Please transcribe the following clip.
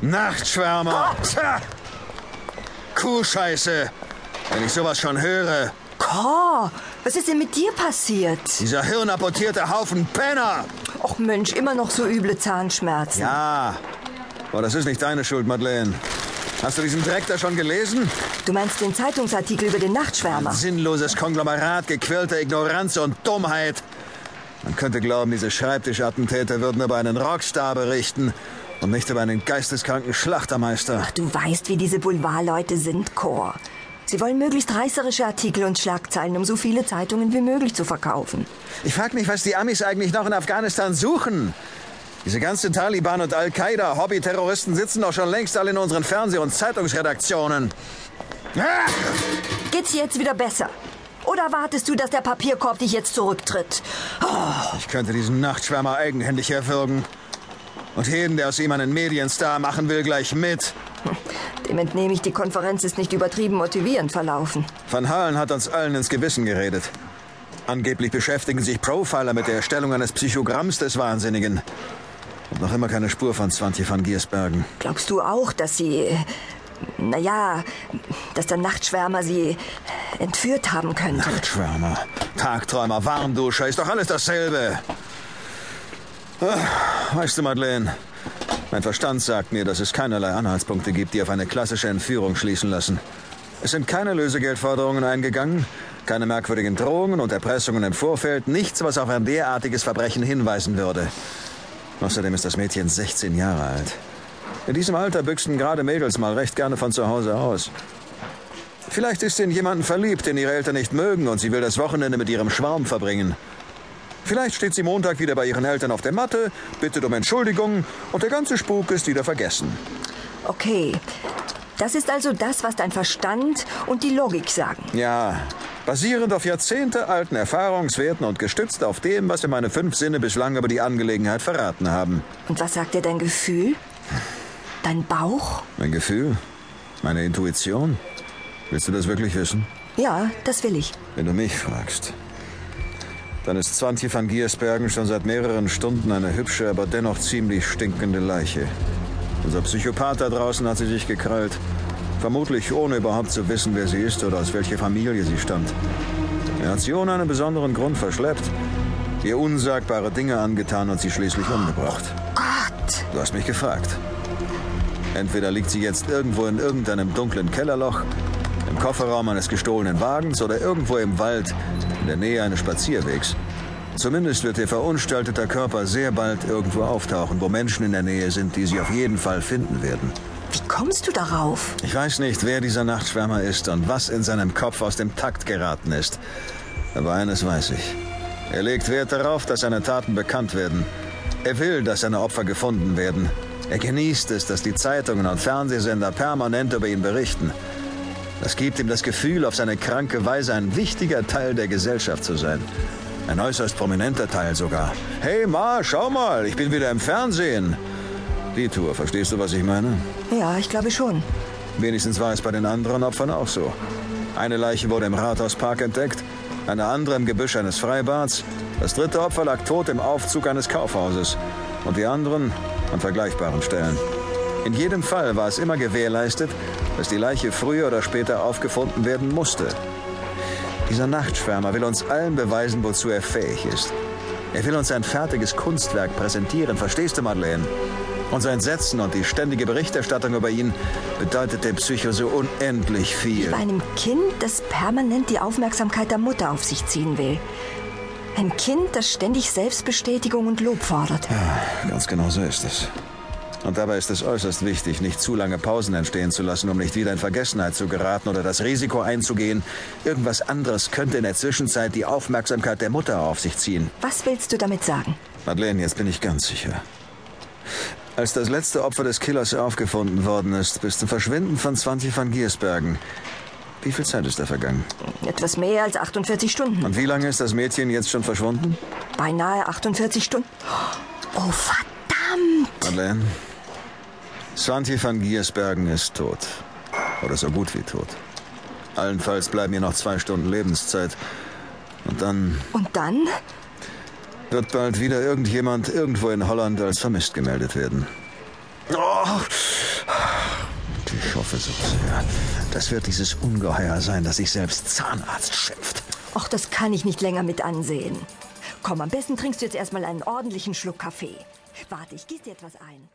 Nachtschwärmer. Tja. Kuhscheiße. Wenn ich sowas schon höre. Cor, was ist denn mit dir passiert? Dieser hirnapportierte Haufen Penner. Och Mensch, immer noch so üble Zahnschmerzen. Ja. Aber das ist nicht deine Schuld, Madeleine. Hast du diesen Dreck da schon gelesen? Du meinst den Zeitungsartikel über den Nachtschwärmer? Ein sinnloses Konglomerat gequälter Ignoranz und Dummheit. Man könnte glauben, diese Schreibtischattentäter würden über einen Rockstar berichten und nicht über einen geisteskranken Schlachtermeister. Ach, du weißt, wie diese Boulevardleute sind, Cor. Sie wollen möglichst reißerische Artikel und Schlagzeilen, um so viele Zeitungen wie möglich zu verkaufen. Ich frage mich, was die Amis eigentlich noch in Afghanistan suchen. Diese ganzen Taliban und Al-Qaida, Hobby-Terroristen sitzen doch schon längst alle in unseren Fernseh- und Zeitungsredaktionen. Ah! Geht's dir jetzt wieder besser? Oder wartest du, dass der Papierkorb dich jetzt zurücktritt? Oh, Ich könnte diesen Nachtschwärmer eigenhändig erwürgen. Und jeden, der aus ihm einen Medienstar machen will, gleich mit. dem entnehme ich, die Konferenz ist nicht übertrieben motivierend verlaufen. Van Halen hat uns allen ins Gewissen geredet. Angeblich beschäftigen sich Profiler mit der Erstellung eines Psychogramms des Wahnsinnigen. Und noch immer keine Spur von Swantje van Giersbergen. Glaubst du auch, dass sie. Naja, dass der Nachtschwärmer sie entführt haben könnte? Nachtschwärmer, Tagträumer, Warmduscher, ist doch alles dasselbe. Ah, Weißt du, Madeleine, mein Verstand sagt mir, dass es keinerlei Anhaltspunkte gibt, die auf eine klassische Entführung schließen lassen. Es sind keine Lösegeldforderungen eingegangen, keine merkwürdigen Drohungen und Erpressungen im Vorfeld, nichts, was auf ein derartiges Verbrechen hinweisen würde. Außerdem ist das Mädchen 16 Jahre alt. In diesem Alter büchsen gerade Mädels mal recht gerne von zu Hause aus. Vielleicht ist sie in jemanden verliebt, den ihre Eltern nicht mögen und sie will das Wochenende mit ihrem Schwarm verbringen. Vielleicht steht sie Montag wieder bei ihren Eltern auf der Matte, bittet um Entschuldigung und der ganze Spuk ist wieder vergessen. Okay. Das ist also das, was dein Verstand und die Logik sagen. Ja, basierend auf Jahrzehnte alten Erfahrungswerten und gestützt auf dem, was mir meine fünf Sinne bislang über die Angelegenheit verraten haben. Und was sagt dir dein Gefühl? Dein Bauch? Mein Gefühl? Meine Intuition? Willst du das wirklich wissen? Ja, das will ich. Wenn du mich fragst. Dann ist Zwantje van Giersbergen schon seit mehreren Stunden eine hübsche, aber dennoch ziemlich stinkende Leiche. Unser Psychopath da draußen hat sie sich gekrallt. Vermutlich ohne überhaupt zu wissen, wer sie ist oder aus welcher Familie sie stammt. Er hat sie ohne einen besonderen Grund verschleppt, ihr unsagbare Dinge angetan und sie schließlich umgebracht. Gott! Du hast mich gefragt. Entweder liegt sie jetzt irgendwo in irgendeinem dunklen Kellerloch, im Kofferraum eines gestohlenen Wagens oder irgendwo im Wald in der Nähe eines Spazierwegs. Zumindest wird ihr verunstalteter Körper sehr bald irgendwo auftauchen, wo Menschen in der Nähe sind, die sie auf jeden Fall finden werden. Wie kommst du darauf? Ich weiß nicht, wer dieser Nachtschwärmer ist und was in seinem Kopf aus dem Takt geraten ist. Aber eines weiß ich. Er legt Wert darauf, dass seine Taten bekannt werden. Er will, dass seine Opfer gefunden werden. Er genießt es, dass die Zeitungen und Fernsehsender permanent über ihn berichten. Das gibt ihm das Gefühl, auf seine kranke Weise ein wichtiger Teil der Gesellschaft zu sein. Ein äußerst prominenter Teil sogar. Hey Ma, schau mal, ich bin wieder im Fernsehen. Die Tour, verstehst du, was ich meine? Ja, ich glaube schon. Wenigstens war es bei den anderen Opfern auch so. Eine Leiche wurde im Rathauspark entdeckt, eine andere im Gebüsch eines Freibads. Das dritte Opfer lag tot im Aufzug eines Kaufhauses und die anderen an vergleichbaren Stellen. In jedem Fall war es immer gewährleistet, dass die Leiche früher oder später aufgefunden werden musste. Dieser Nachtschwärmer will uns allen beweisen, wozu er fähig ist. Er will uns ein fertiges Kunstwerk präsentieren, verstehst du, Madeleine? Unser Entsetzen und die ständige Berichterstattung über ihn bedeutet dem Psycho so unendlich viel. Bei einem Kind, das permanent die Aufmerksamkeit der Mutter auf sich ziehen will. Ein Kind, das ständig Selbstbestätigung und Lob fordert. Ganz genau so ist es. Und dabei ist es äußerst wichtig, nicht zu lange Pausen entstehen zu lassen, um nicht wieder in Vergessenheit zu geraten oder das Risiko einzugehen, irgendwas anderes könnte in der Zwischenzeit die Aufmerksamkeit der Mutter auf sich ziehen. Was willst du damit sagen? Madeleine, jetzt bin ich ganz sicher. Als das letzte Opfer des Killers aufgefunden worden ist, bis zum Verschwinden von 20 van Giersbergen, wie viel Zeit ist da vergangen? Etwas mehr als 48 Stunden. Und wie lange ist das Mädchen jetzt schon verschwunden? Beinahe 48 Stunden. Oh, verdammt! Madeleine, Swanti van Giersbergen ist tot. Oder so gut wie tot. Allenfalls bleiben ihr noch zwei Stunden Lebenszeit. Und dann Und dann? wird bald wieder irgendjemand irgendwo in Holland als vermisst gemeldet werden. Oh. Ich hoffe so sehr. Das wird dieses Ungeheuer sein, das sich selbst Zahnarzt schimpft. Ach, das kann ich nicht länger mit ansehen. Komm, am besten trinkst du jetzt erstmal einen ordentlichen Schluck Kaffee. Warte, ich gieße dir etwas ein.